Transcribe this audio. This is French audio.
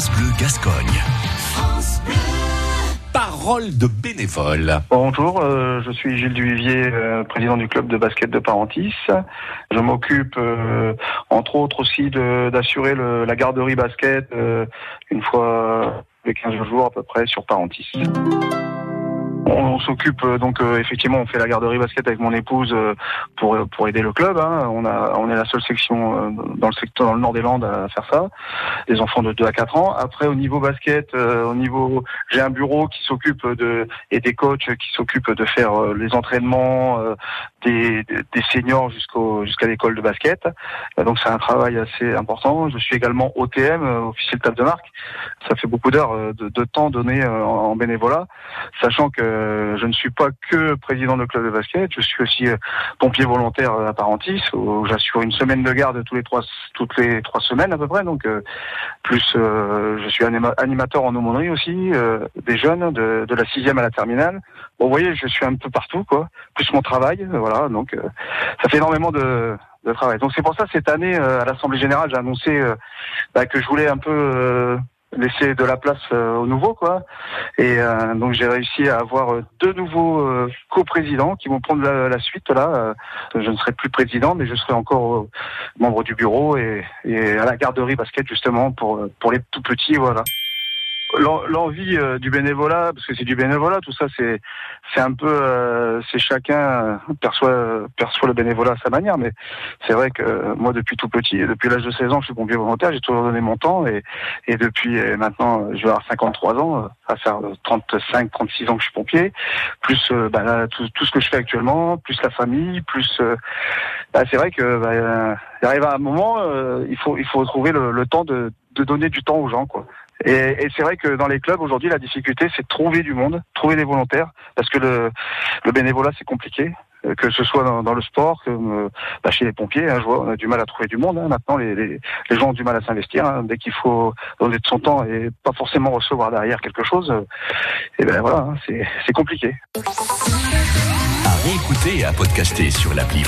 France Bleu Gascogne. Parole de bénévole. Bonjour, euh, je suis Gilles Duvivier, euh, président du club de basket de Parentis. Je m'occupe, euh, entre autres aussi, de- d'assurer la garderie basket euh, une fois les 15 jours à peu près sur Parentis. On, s'occupe euh, donc euh, effectivement, on fait la garderie basket avec mon épouse euh, pour pour aider le club. hein. On a on est la seule section euh, dans le secteur dans le nord des Landes à faire ça. Des enfants de 2 à 4 ans. Après au niveau basket, euh, au niveau j'ai un bureau qui s'occupe de et des coachs qui s'occupent de faire euh, les entraînements euh, des, des seniors jusqu'au jusqu'à l'école de basket. Euh, donc c'est un travail assez important. Je suis également OTM, euh, officier de table de marque. Ça fait beaucoup d'heures euh, de, de temps donné euh, en bénévolat, sachant que euh, je ne suis pas que président de club de basket. Je suis aussi euh, pompier volontaire à Parentis, où j'assure une semaine de garde tous les trois toutes les trois semaines à peu près. Donc euh, plus je suis anima- animateur en aumônerie aussi des jeunes de, la sixième à la terminale. Bon, vous voyez, je suis un peu partout quoi. Plus mon travail, voilà. Donc ça fait énormément de, travail. Donc c'est pour ça cette année à l'Assemblée générale, j'ai annoncé bah, que je voulais un peu laisser de la place euh, aux nouveaux quoi. Et euh, donc j'ai réussi à avoir euh, deux nouveaux euh, coprésidents qui vont prendre la, la suite là. Euh, je ne serai plus président, mais je serai encore membre du bureau et, et à la garderie basket justement pour pour les tout petits voilà. L'en- L'envie euh, du bénévolat, parce que c'est du bénévolat, tout ça, c'est c'est un peu, euh, c'est chacun euh, perçoit perçoit le bénévolat à sa manière, mais c'est vrai que euh, moi depuis tout petit, depuis l'âge de 16 ans, je suis pompier volontaire, j'ai toujours donné mon temps et et depuis euh, maintenant, euh, je vais avoir 53 ans, euh, à faire euh, 35, 36 ans que je suis pompier, plus euh, bah, là, tout, tout ce que je fais actuellement, plus la famille, plus euh, bah, c'est vrai que bah, euh, il arrive à un moment, euh, il faut il faut trouver le, le temps de de donner du temps aux gens quoi. Et, et c'est vrai que dans les clubs aujourd'hui, la difficulté, c'est de trouver du monde, trouver des volontaires, parce que le, bénévolat, c'est compliqué. euh, Que ce soit dans, le sport, euh, bah, chez les pompiers, on a du mal à trouver du monde. hein. Maintenant, les, gens ont du mal à s'investir. hein. Dès qu'il faut donner de son temps et pas forcément recevoir derrière quelque chose, euh, et ben voilà, hein, c'est compliqué. À et à podcaster sur l'appli